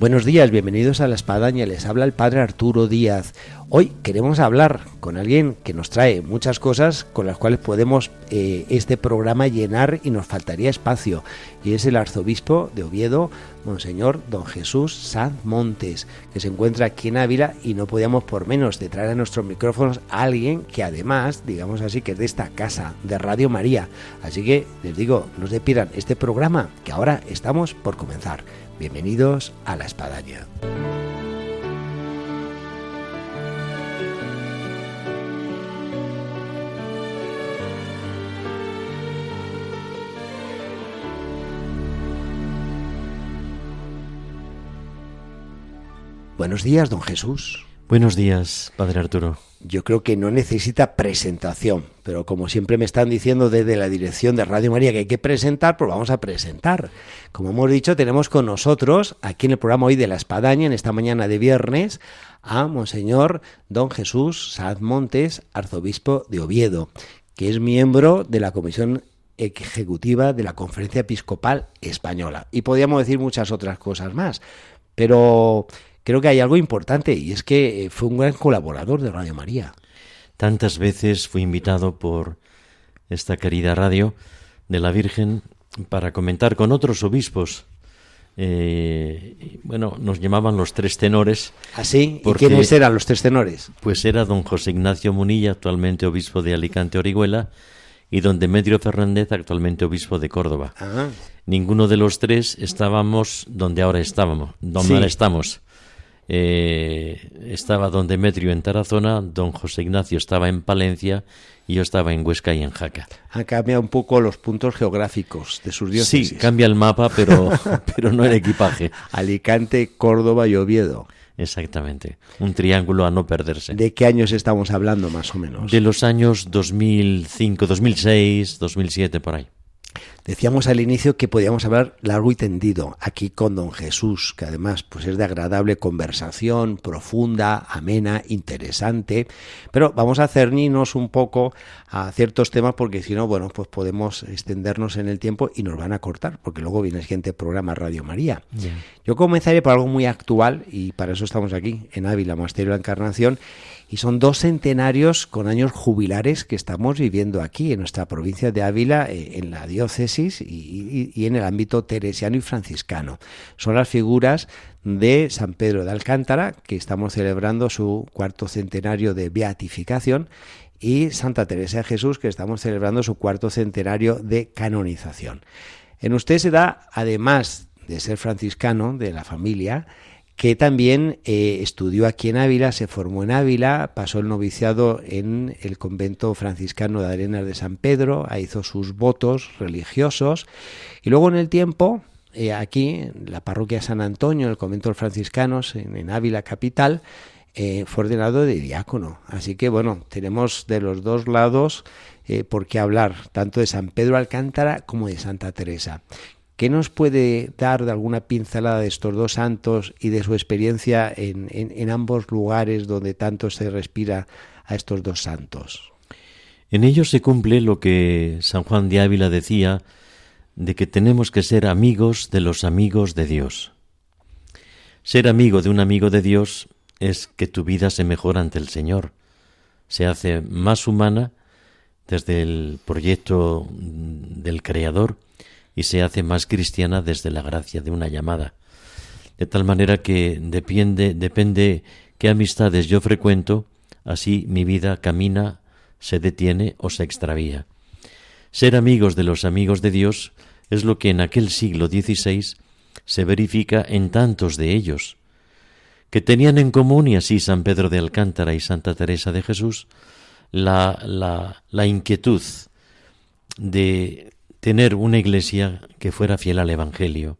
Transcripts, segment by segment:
Buenos días, bienvenidos a La Espadaña, les habla el Padre Arturo Díaz. Hoy queremos hablar con alguien que nos trae muchas cosas con las cuales podemos eh, este programa llenar y nos faltaría espacio. Y es el arzobispo de Oviedo, Monseñor Don Jesús Sanz Montes, que se encuentra aquí en Ávila y no podíamos por menos de traer a nuestros micrófonos a alguien que además, digamos así, que es de esta casa, de Radio María. Así que les digo, no se pierdan este programa que ahora estamos por comenzar. Bienvenidos a La Espadaña. Buenos días, don Jesús. Buenos días, Padre Arturo. Yo creo que no necesita presentación, pero como siempre me están diciendo desde la dirección de Radio María que hay que presentar, pues vamos a presentar. Como hemos dicho, tenemos con nosotros, aquí en el programa hoy de La Espadaña, en esta mañana de viernes, a Monseñor Don Jesús Saz Montes, arzobispo de Oviedo, que es miembro de la Comisión Ejecutiva de la Conferencia Episcopal Española. Y podríamos decir muchas otras cosas más, pero creo que hay algo importante y es que eh, fue un gran colaborador de Radio María. Tantas veces fui invitado por esta querida radio de la Virgen para comentar con otros obispos. Eh, bueno, nos llamaban los tres tenores. ¿Así? ¿Y quiénes eran los tres tenores? Pues era don José Ignacio Munilla, actualmente obispo de Alicante Orihuela, y don Demetrio Fernández, actualmente obispo de Córdoba. Ah. Ninguno de los tres estábamos donde ahora estábamos, donde Sí. ahora estamos. Eh, estaba don Demetrio en Tarazona, don José Ignacio estaba en Palencia y yo estaba en Huesca y en Jaca. Han cambiado un poco los puntos geográficos de sus diócesis. Sí, cambia el mapa, pero, pero no el equipaje. Alicante, Córdoba y Oviedo. Exactamente. Un triángulo a no perderse. ¿De qué años estamos hablando más o menos? De los años 2005, 2006, 2007, por ahí. Decíamos al inicio que podíamos hablar largo y tendido aquí con don Jesús, que además pues es de agradable conversación, profunda, amena, interesante, pero vamos a cernirnos un poco a ciertos temas porque si no, bueno, pues podemos extendernos en el tiempo y nos van a cortar, porque luego viene el siguiente programa Radio María. Yo comenzaré por algo muy actual y para eso estamos aquí en Ávila, Monasterio de la Encarnación, y son dos centenarios con años jubilares que estamos viviendo aquí en nuestra provincia de Ávila, eh, en la diócesis y, y- y en el ámbito teresiano y franciscano. Son las figuras de San Pedro de Alcántara, que estamos celebrando su cuarto centenario de beatificación, y Santa Teresa de Jesús, que estamos celebrando su cuarto centenario de canonización. En usted se da, además de ser franciscano de la familia, que también eh, estudió aquí en Ávila, se formó en Ávila, pasó el noviciado en el convento franciscano de Arenas de San Pedro, hizo sus votos religiosos y luego en el tiempo, eh, aquí en la parroquia San Antonio, en el convento de los franciscanos, en, Ávila capital, eh, fue ordenado de diácono. Así que bueno, tenemos de los dos lados por qué hablar, tanto de San Pedro Alcántara como de Santa Teresa. ¿Qué nos puede dar de alguna pincelada de estos dos santos y de su experiencia en, en- ambos lugares donde tanto se respira a estos dos santos? En ello se cumple lo que San Juan de Ávila decía de que tenemos que ser amigos de los amigos de Dios. Ser amigo de un amigo de Dios es que tu vida se mejora ante el Señor, se hace más humana desde el proyecto del Creador y se hace más cristiana desde la gracia de una llamada. De tal manera que depende, depende qué amistades yo frecuento, así mi vida camina, se detiene o se extravía. Ser amigos de los amigos de Dios es lo que en aquel siglo XVI se verifica en tantos de ellos, que tenían en común, y así San Pedro de Alcántara y Santa Teresa de Jesús, la, la, la inquietud de tener una iglesia que fuera fiel al Evangelio,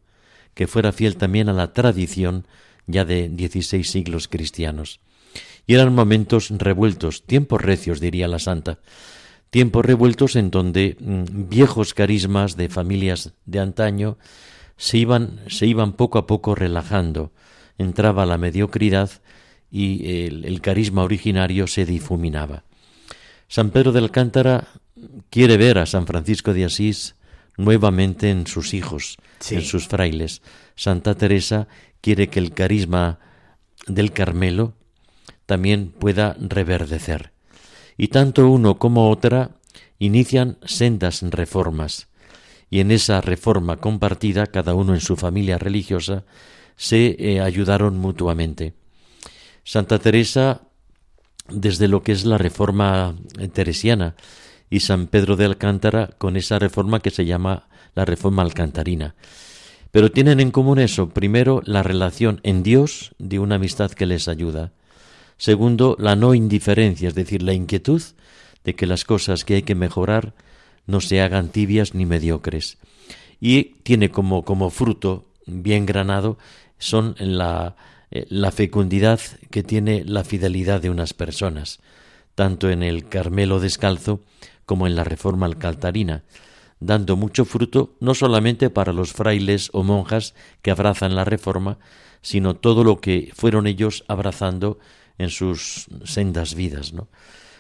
que fuera fiel también a la tradición ya de dieciséis siglos cristianos. Y eran momentos revueltos, tiempos recios, diría la santa, tiempos revueltos en donde mm, viejos carismas de familias de antaño se iban, se iban poco a poco relajando, entraba la mediocridad y el, carisma originario se difuminaba. San Pedro de Alcántara quiere ver a San Francisco de Asís nuevamente en sus hijos, en sus frailes. Santa Teresa quiere que el carisma del Carmelo también pueda reverdecer. Y tanto uno como otra inician sendas reformas, y en esa reforma compartida, cada uno en su familia religiosa, se eh, ayudaron mutuamente. Santa Teresa, desde lo que es la reforma teresiana, y San Pedro de Alcántara con esa reforma que se llama la reforma alcantarina. Pero tienen en común eso, primero, la relación en Dios de una amistad que les ayuda. Segundo, la no indiferencia, es decir, la inquietud de que las cosas que hay que mejorar no se hagan tibias ni mediocres. Y tiene como, como fruto bien granado son la, eh, la fecundidad que tiene la fidelidad de unas personas, tanto en el Carmelo descalzo como en la Reforma alcaltarina, dando mucho fruto no solamente para los frailes o monjas que abrazan la Reforma, sino todo lo que fueron ellos abrazando en sus sendas vidas, ¿no?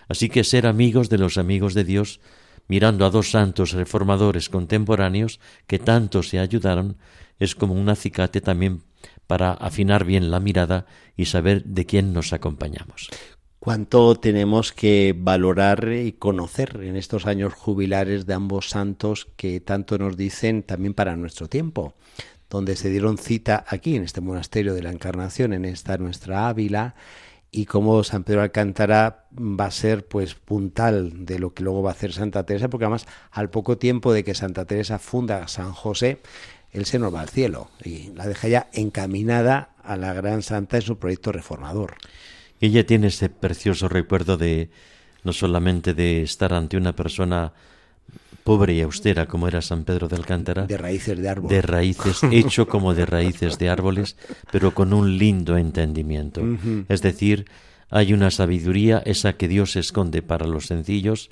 Así que ser amigos de los amigos de Dios, mirando a dos santos reformadores contemporáneos que tanto se ayudaron, es como un acicate también para afinar bien la mirada y saber de quién nos acompañamos. Cuánto tenemos que valorar y conocer en estos años jubilares de ambos santos que tanto nos dicen también para nuestro tiempo, donde se dieron cita aquí en este monasterio de la Encarnación, en esta nuestra Ávila, y cómo San Pedro Alcántara va a ser pues puntal de lo que luego va a hacer Santa Teresa, porque además al poco tiempo de que Santa Teresa funda San José, él se nos va al cielo y la deja ya encaminada a la gran santa en su proyecto reformador. Ella tiene ese precioso recuerdo de no solamente de estar ante una persona pobre y austera como era San Pedro de Alcántara, de raíces de árboles, de raíces hecho como de raíces de árboles, pero con un lindo entendimiento. Es decir, hay una sabiduría esa que Dios esconde para los sencillos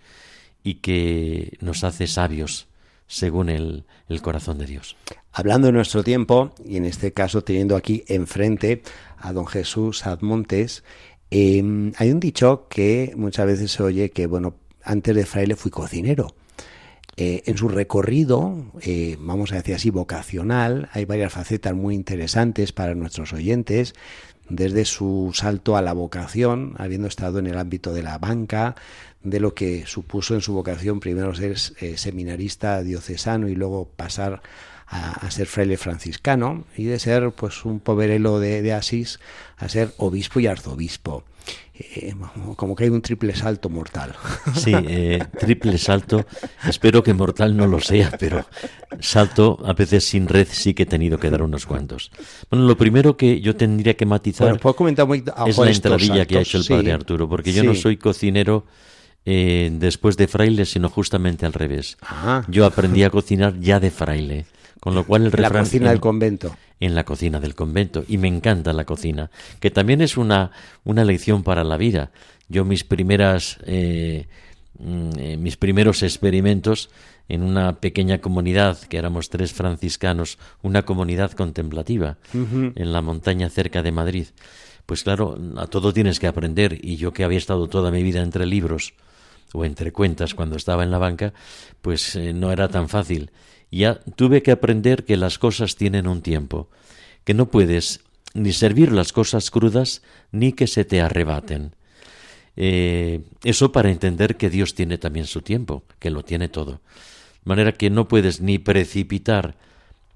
y que nos hace sabios según el, corazón de Dios. Hablando de nuestro tiempo, y en este caso teniendo aquí enfrente a don Jesús Admontes, Em, hay un dicho que muchas veces se oye que, bueno, antes de fraile fui cocinero. Eh, en su recorrido, eh, vamos a decir así, vocacional, hay varias facetas muy interesantes para nuestros oyentes, desde su salto a la vocación, habiendo estado en el ámbito de la banca, de lo que supuso en su vocación primero ser eh, seminarista diocesano y luego pasar a, ser fraile franciscano y de ser pues un poverelo de, Asís a ser obispo y arzobispo. Eh, como que hay un triple salto mortal. Sí, eh, triple salto. Espero que mortal no lo sea, pero salto a veces sin red sí que he tenido que dar unos cuantos. Bueno, lo primero que yo tendría que matizar es la entradilla que ha hecho el padre Arturo, porque yo no soy cocinero eh, después de fraile, sino justamente al revés. Yo aprendí a cocinar ya de fraile. Con lo cual el refrán... La cocina del convento. En la cocina del convento. Y me encanta la cocina, que también es una, una lección para la vida. Yo mis primeras... Eh, mm, eh, mis primeros experimentos en una pequeña comunidad, que éramos tres franciscanos, una comunidad contemplativa, en la montaña cerca de Madrid. Pues claro, a todo tienes que aprender, y yo que había estado toda mi vida entre libros o entre cuentas cuando estaba en la banca, pues eh, no era tan fácil ya tuve que aprender que las cosas tienen un tiempo, que no puedes ni servir las cosas crudas ni que se te arrebaten. Eh, eso para entender que Dios tiene también su tiempo, que lo tiene todo. De manera que no puedes ni precipitar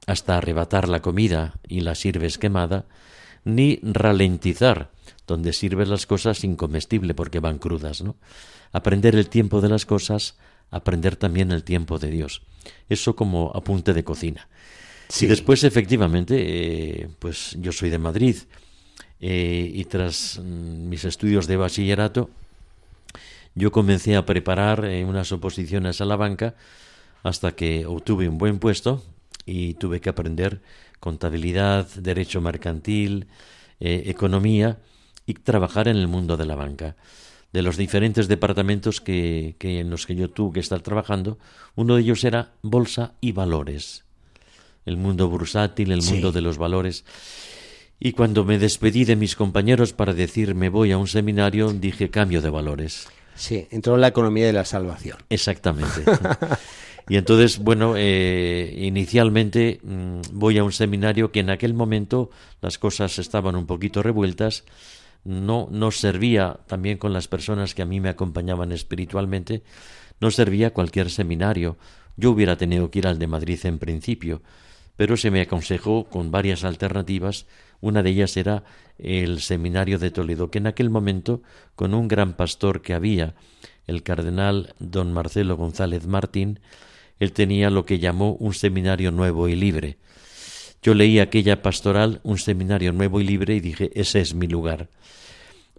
hasta arrebatar la comida y la sirves quemada, ni ralentizar donde sirves las cosas incomestible porque van crudas, ¿no? Aprender el tiempo de las cosas aprender también el tiempo de Dios. Eso como apunte de cocina. Y después, efectivamente, eh, pues yo soy de Madrid eh, y tras mm, mis estudios de bachillerato, yo comencé a preparar eh, unas oposiciones a la banca hasta que obtuve un buen puesto y tuve que aprender contabilidad, derecho mercantil, economía y trabajar en el mundo de la banca. de los diferentes departamentos que, que en los que yo tuve que estar trabajando, uno de ellos era bolsa y valores. El mundo bursátil, el mundo de los valores. Y cuando me despedí de mis compañeros para decir me voy a un seminario, dije cambio de valores. Sí, entró en la economía de la salvación. Exactamente. y entonces, bueno, eh, inicialmente mm, voy a un seminario que en aquel momento las cosas estaban un poquito revueltas no, no servía también con las personas que a mí me acompañaban espiritualmente, no servía cualquier seminario. Yo hubiera tenido que ir al de Madrid en principio, pero se me aconsejó con varias alternativas. Una de ellas era el seminario de Toledo, que en aquel momento, con un gran pastor que había, el cardenal don Marcelo González Martín, él tenía lo que llamó un seminario nuevo y libre. Yo leí aquella pastoral, un seminario nuevo y libre, y dije, ese es mi lugar.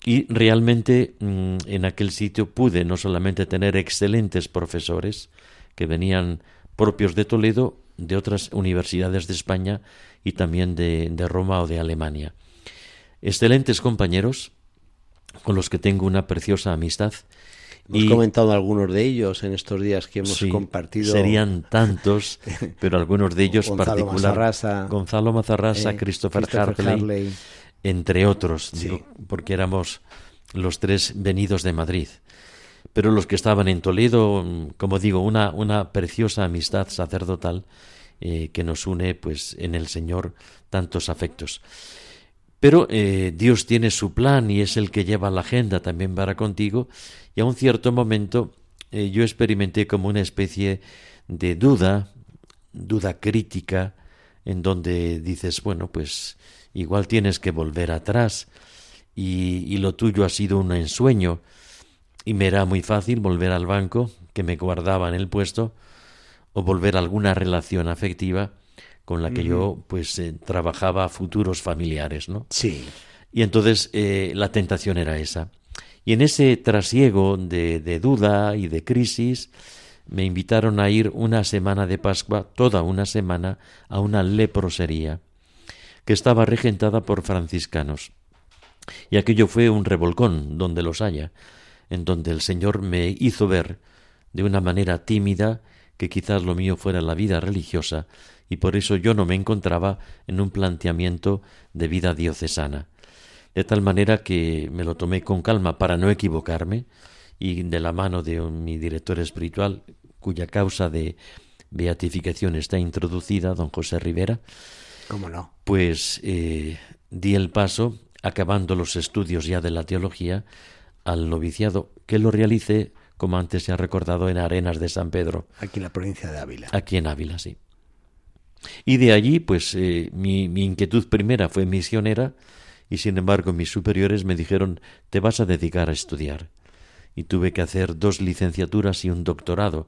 Y realmente mm, en aquel sitio pude no solamente tener excelentes profesores que venían propios de Toledo, de otras universidades de España y también de, de Roma o de Alemania. Excelentes compañeros con los que tengo una preciosa amistad. Hemos comentado algunos de ellos en estos días que hemos compartido. Serían tantos, pero algunos de ellos Gonzalo particular. Gonzalo Mazarrasa, eh, Christopher, Harley, entre otros, porque éramos los tres venidos de Madrid. Pero los que estaban en Toledo, como digo, una, una preciosa amistad sacerdotal eh, que nos une pues en el Señor tantos afectos. Pero eh, Dios tiene su plan y es el que lleva la agenda también para contigo. Y a un cierto momento eh, yo experimenté como una especie de duda, duda crítica, en donde dices, bueno, pues igual tienes que volver atrás y, lo tuyo ha sido un ensueño. Y me era muy fácil volver al banco que me guardaba en el puesto o volver a alguna relación afectiva con la que yo pues eh, trabajaba futuros familiares, ¿no? Sí. Y entonces eh, la tentación era esa. Y en ese trasiego de, de duda y de crisis me invitaron a ir una semana de Pascua, toda una semana, a una leprosería que estaba regentada por franciscanos. Y aquello fue un revolcón donde los haya, en donde el Señor me hizo ver, de una manera tímida, que quizás lo mío fuera la vida religiosa, y por eso yo no me encontraba en un planteamiento de vida diocesana. De tal manera que me lo tomé con calma para no equivocarme, y de la mano de mi director espiritual, cuya causa de beatificación está introducida, don José Rivera, ¿Cómo no? Pues eh, di el paso, acabando los estudios ya de la teología, al noviciado, que lo realice, como antes se ha recordado, en Arenas de San Pedro. Aquí en la provincia de Ávila. Aquí en Ávila, sí. Y de allí, pues eh, mi, mi inquietud primera fue misionera, y sin embargo mis superiores me dijeron, te vas a dedicar a estudiar. Y tuve que hacer dos licenciaturas y un doctorado,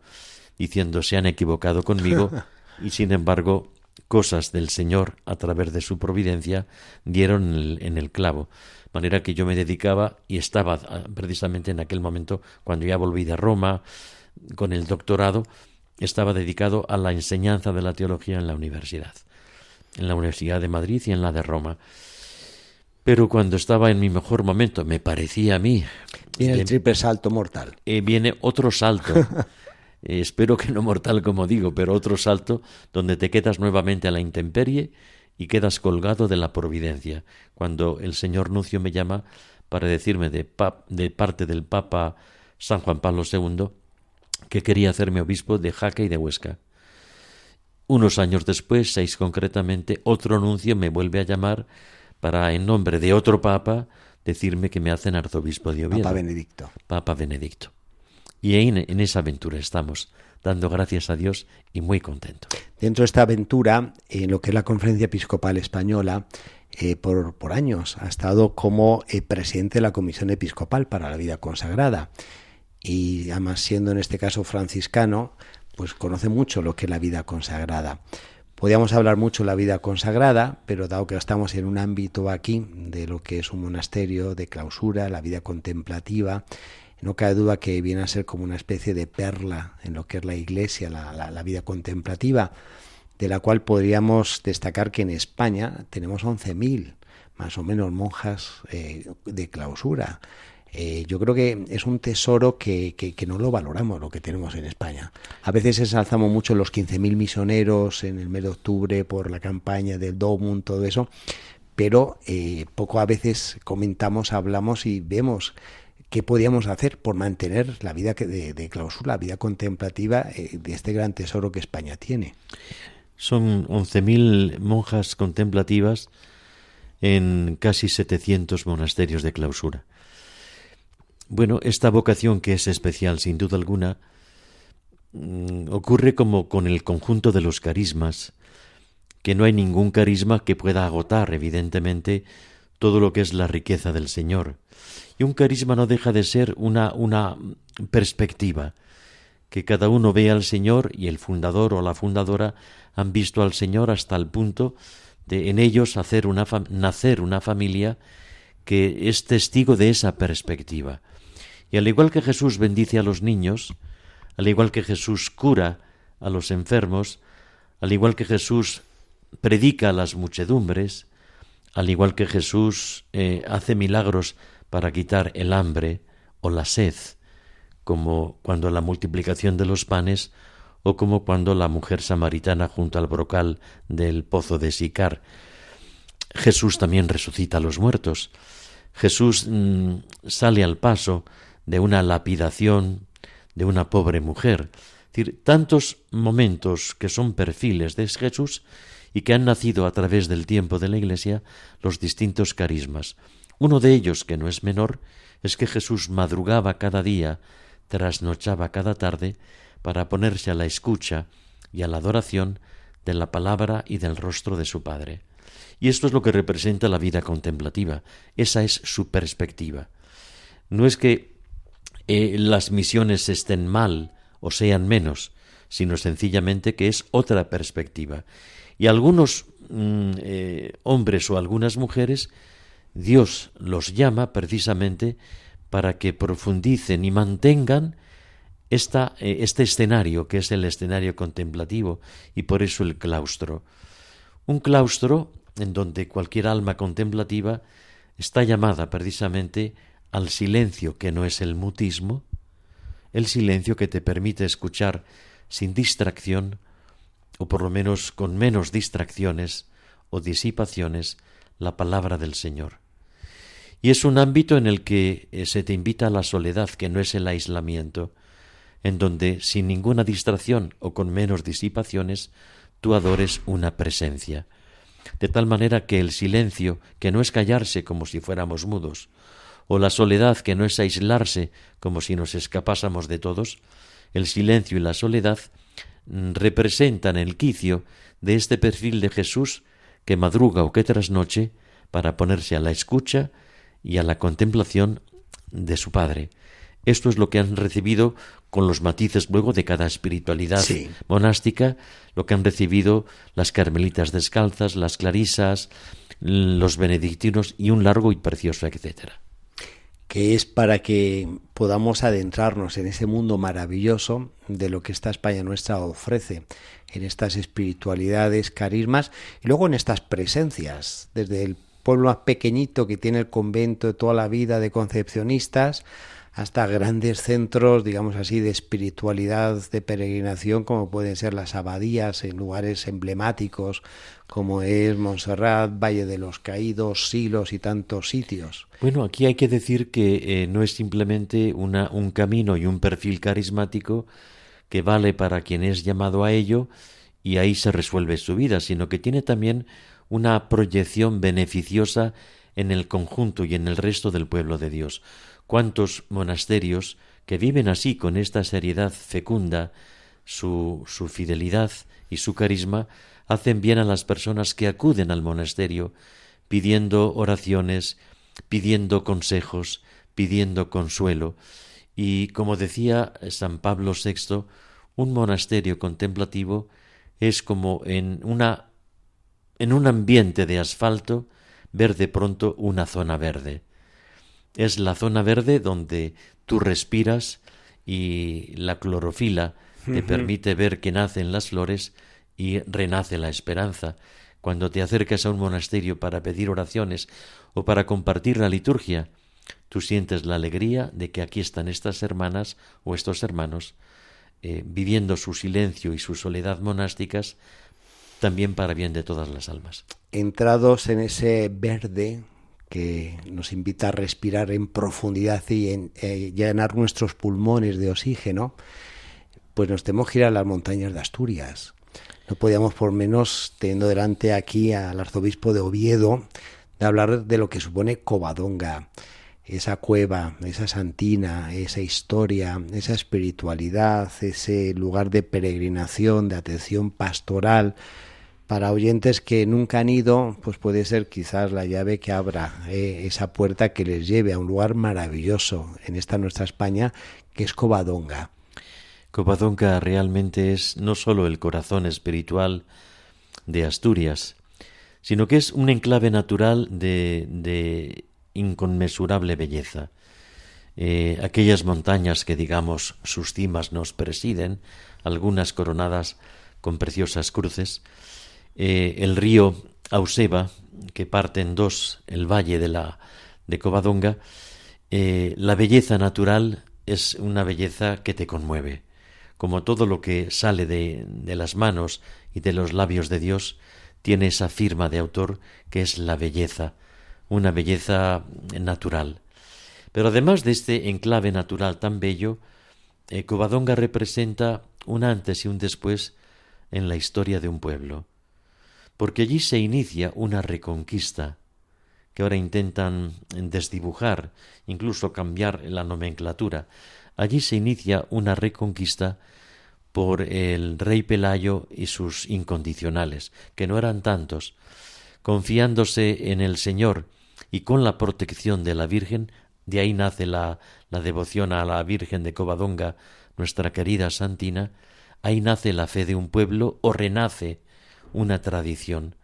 diciendo, se han equivocado conmigo, y sin embargo cosas del Señor a través de su providencia dieron en el, clavo. De manera que yo me dedicaba y estaba ah, precisamente en aquel momento, cuando ya volví de Roma con el doctorado, estaba dedicado a la enseñanza de la teología en la universidad, en la Universidad de Madrid y en la de Roma. Pero cuando estaba en mi mejor momento, me parecía a mí. Viene el triple salto mortal. Eh, viene otro salto. Eh, espero que no mortal como digo, pero otro salto donde te quedas nuevamente a la intemperie y quedas colgado de la providencia. Cuando el señor Nuncio me llama para decirme de, de parte del Papa San Juan Pablo II que quería hacerme obispo de Jaca y de Huesca. Unos años después, seis concretamente, otro nuncio me vuelve a llamar para, en nombre de otro papa, decirme que me hacen arzobispo de Oviedo. Papa Benedicto. Papa Benedicto. Y en, esa aventura estamos, dando gracias a Dios y muy contentos. Dentro de esta aventura, en lo que es la Conferencia Episcopal Española, eh, por, años ha estado como eh, presidente de la Comisión Episcopal para la Vida Consagrada. Y además, siendo en este caso franciscano, pues conoce mucho lo que es la vida consagrada. Podríamos hablar mucho de la vida consagrada, pero dado que estamos en un ámbito aquí de lo que es un monasterio de clausura, la vida contemplativa, no cabe duda que viene a ser como una especie de perla en lo que es la iglesia, la, vida contemplativa, de la cual podríamos destacar que en España tenemos 11.000 más o menos monjas eh, de clausura. Eh, yo creo que es un tesoro que, no lo valoramos, lo que tenemos en España. A veces ensalzamos mucho los 15.000 misioneros en el mes de octubre por la campaña del DOMUN, todo eso, pero eh, poco a veces comentamos, hablamos y vemos qué podíamos hacer por mantener la vida de, clausura, la vida contemplativa eh, de este gran tesoro que España tiene. Son 11.000 monjas contemplativas en casi 700 monasterios de clausura. Bueno, esta vocación que es especial, sin duda alguna, mm, ocurre como con el conjunto de los carismas, que no hay ningún carisma que pueda agotar, evidentemente, todo lo que es la riqueza del Señor. Y un carisma no deja de ser una, una perspectiva, que cada uno ve al Señor y el fundador o la fundadora han visto al Señor hasta el punto de en ellos hacer una nacer una familia que es testigo de esa perspectiva. Y al igual que Jesús bendice a los niños, al igual que Jesús cura a los enfermos, al igual que Jesús predica a las muchedumbres, al igual que Jesús eh, hace milagros para quitar el hambre o la sed, como cuando la multiplicación de los panes o como cuando la mujer samaritana junto al brocal del pozo de Sicar. Jesús también resucita a los muertos. Jesús mm, sale al paso de una lapidación de una pobre mujer. Es decir, tantos momentos que son perfiles de Jesús y que han nacido a través del tiempo de la Iglesia los distintos carismas. Uno de ellos, que no es menor, es que Jesús madrugaba cada día, trasnochaba cada tarde, para ponerse a la escucha y a la adoración de la palabra y del rostro de su Padre. Y esto es lo que representa la vida contemplativa, esa es su perspectiva. No es que eh, las misiones estén mal o sean menos, sino sencillamente que es otra perspectiva. Y algunos mm, eh, hombres o algunas mujeres, Dios los llama precisamente para que profundicen y mantengan esta, eh, este escenario, que es el escenario contemplativo, y por eso el claustro. Un claustro en donde cualquier alma contemplativa está llamada precisamente al silencio que no es el mutismo, el silencio que te permite escuchar sin distracción o por lo menos con menos distracciones o disipaciones, la palabra del Señor. Y es un ámbito en el que eh, se te invita a la soledad, que no es el aislamiento, en donde sin ninguna distracción o con menos disipaciones, tú adores una presencia. De tal manera que el silencio, que no es callarse como si fuéramos mudos, o la soledad, que no es aislarse como si nos escapásemos de todos, el silencio y la soledad Mm, representan el quicio de este perfil de Jesús que madruga o que trasnoche para ponerse a la escucha y a la contemplación de su Padre. Esto es lo que han recibido con los matices luego de cada espiritualidad monástica, lo que han recibido las carmelitas descalzas, las clarisas, los benedictinos y un largo y precioso etcétera que es para que podamos adentrarnos en ese mundo maravilloso de lo que esta España nuestra ofrece, en estas espiritualidades, carismas y luego en estas presencias, desde el pueblo más pequeñito que tiene el convento de toda la vida de concepcionistas, hasta grandes centros, digamos así, de espiritualidad, de peregrinación, como pueden ser las abadías en lugares emblemáticos, como es Montserrat, Valle de los Caídos, Silos y tantos sitios. Bueno, aquí hay que decir que eh, no es simplemente una, un camino y un perfil carismático que vale para quien es llamado a ello y ahí se resuelve su vida, sino que tiene también una proyección beneficiosa en el conjunto y en el resto del pueblo de Dios cuántos monasterios que viven así con esta seriedad fecunda, su, su fidelidad y su carisma, hacen bien a las personas que acuden al monasterio pidiendo oraciones, pidiendo consejos, pidiendo consuelo. Y como decía San Pablo VI, un monasterio contemplativo es como en una en un ambiente de asfalto ver de pronto una zona verde. Es la zona verde donde tú respiras y la clorofila te permite ver que nacen las flores y renace la esperanza. Cuando te acercas a un monasterio para pedir oraciones o para compartir la liturgia, tú sientes la alegría de que aquí están estas hermanas o estos hermanos eh, viviendo su silencio y su soledad monásticas también para bien de todas las almas. Entrados en ese verde que nos invita a respirar en profundidad y en eh, llenar nuestros pulmones de oxígeno, pues nos tenemos que ir a las montañas de Asturias. No podíamos por menos, teniendo delante aquí al arzobispo de Oviedo, de hablar de lo que supone Covadonga, esa cueva, esa santina, esa historia, esa espiritualidad, ese lugar de peregrinación, de atención pastoral, para oyentes que nunca han ido, pues puede ser quizás la llave que abra eh, esa puerta que les lleve a un lugar maravilloso en esta nuestra España, que es Covadonga. Covadonga realmente es no solo el corazón espiritual de Asturias, sino que es un enclave natural de, de inconmensurable belleza. Eh, aquellas montañas que, digamos, sus cimas nos presiden, algunas coronadas con preciosas cruces, eh, el río Auseba, que parte en dos el valle de la de Covadonga, eh, la belleza natural es una belleza que te conmueve. Como todo lo que sale de, de las manos y de los labios de Dios, tiene esa firma de autor que es la belleza, una belleza natural. Pero además de este enclave natural tan bello, eh, Covadonga representa un antes y un después en la historia de un pueblo porque allí se inicia una reconquista que ahora intentan desdibujar, incluso cambiar la nomenclatura. Allí se inicia una reconquista por el rey Pelayo y sus incondicionales, que no eran tantos, confiándose en el Señor y con la protección de la Virgen, de ahí nace la, la devoción a la Virgen de Covadonga, nuestra querida Santina, ahí nace la fe de un pueblo o renace una tradición,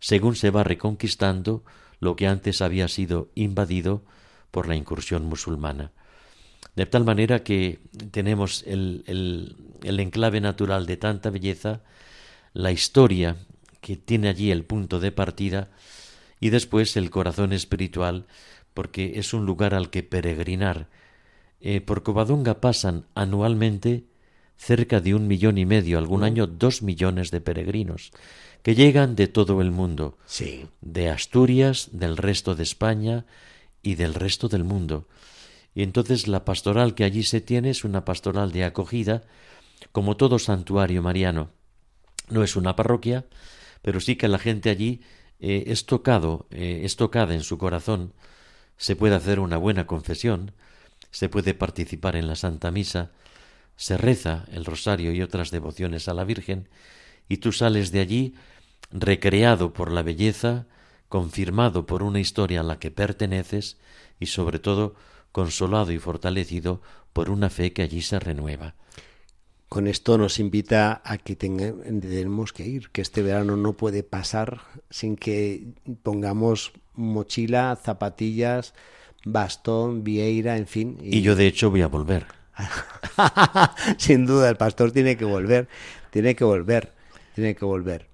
según se va reconquistando lo que antes había sido invadido por la incursión musulmana. De tal manera que tenemos el, el, enclave natural de tanta belleza, la historia que tiene allí el punto de partida y después el corazón espiritual, porque es un lugar al que peregrinar. Eh, por Covadonga pasan anualmente cerca de un millón y medio, algún año dos millones de peregrinos, que llegan de todo el mundo, sí. de Asturias, del resto de España y del resto del mundo. Y entonces la pastoral que allí se tiene es una pastoral de acogida, como todo santuario mariano. No es una parroquia, pero sí que la gente allí eh, es tocado, eh, es tocada en su corazón, se puede hacer una buena confesión, se puede participar en la Santa Misa, se reza el rosario y otras devociones a la Virgen, y tú sales de allí recreado por la belleza, confirmado por una historia a la que perteneces y sobre todo consolado y fortalecido por una fe que allí se renueva. Con esto nos invita a que tenemos que ir, que este verano no puede pasar sin que pongamos mochila, zapatillas, bastón, vieira, en fin. y yo de hecho voy a volver. Sin duda, el pastor tiene que volver, tiene que volver, tiene que volver.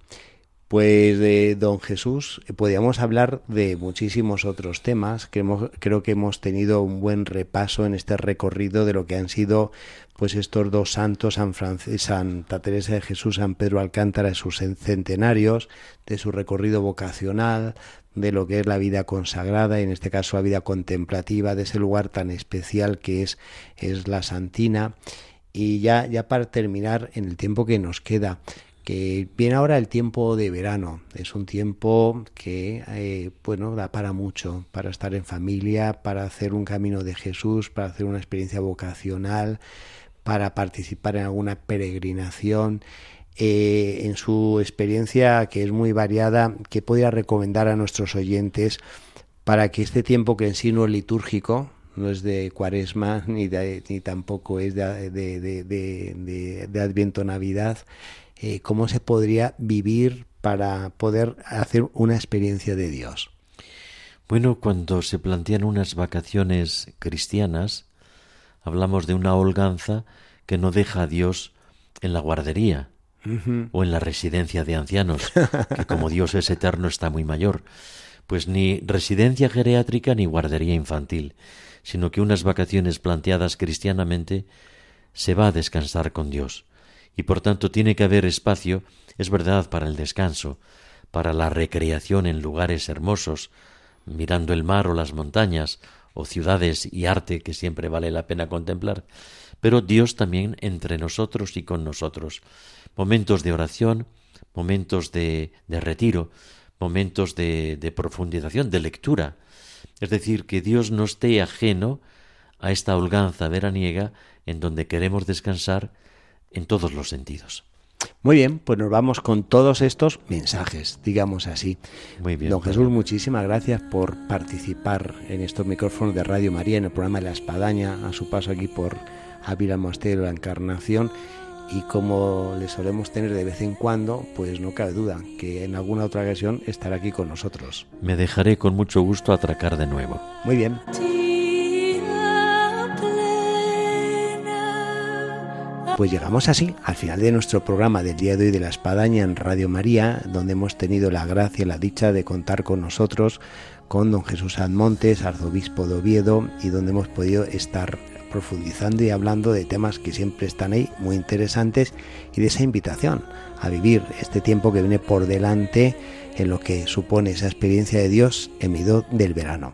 Pues de don Jesús eh, podríamos hablar de muchísimos otros temas. creo que hemos tenido un buen repaso en este recorrido de lo que han sido pues estos dos santos, San Santa Teresa de Jesús, San Pedro Alcántara, de sus centenarios, de su recorrido vocacional, de lo que es la vida consagrada, y en este caso la vida contemplativa, de ese lugar tan especial que es, es la Santina. Y ya, ya para terminar, en el tiempo que nos queda, que viene ahora el tiempo de verano, es un tiempo que, eh, bueno, da para mucho, para estar en familia, para hacer un camino de Jesús, para hacer una experiencia vocacional, para participar en alguna peregrinación eh, en su experiencia, que es muy variada, que podría recomendar a nuestros oyentes para que este tiempo que en sí no es litúrgico, no es de cuaresma ni, ni tampoco es de, de, Adviento Navidad, eh, cómo se podría vivir para poder hacer una experiencia de Dios. Bueno, cuando se plantean unas vacaciones cristianas, hablamos de una holganza que no deja a Dios en la guardería, o en la residencia de ancianos, que como Dios es eterno está muy mayor. pues ni residencia geriátrica ni guardería infantil, sino que unas vacaciones planteadas cristianamente se va a descansar con Dios. Y por tanto tiene que haber espacio, es verdad, para el descanso, para la recreación en lugares hermosos, mirando el mar o las montañas, o ciudades y arte que siempre vale la pena contemplar, pero Dios también entre nosotros y con nosotros. Momentos de oración, momentos de, de retiro, momentos de, de profundización, de lectura. Es decir, que Dios no esté ajeno a esta holganza veraniega en donde queremos descansar en todos los sentidos. Muy bien, pues nos vamos con todos estos mensajes, digamos así. Muy bien. Don Jesús, muchísimas gracias por participar en estos micrófonos de Radio María, en el programa de La Espadaña, a su paso aquí por Ávila Monasterio de la Encarnación. Y como le solemos tener de vez en cuando, pues no cabe duda que en alguna otra ocasión estará aquí con nosotros. Me dejaré con mucho gusto atracar de nuevo. Muy bien. Pues llegamos así al final de nuestro programa del día de hoy de la Espadaña en Radio María, donde hemos tenido la gracia y la dicha de contar con nosotros, con don Jesús Montes, arzobispo de Oviedo, y donde hemos podido estar profundizando y hablando de temas que siempre están ahí muy interesantes y de esa invitación a vivir este tiempo que viene por delante en lo que supone esa experiencia de Dios en medio del verano.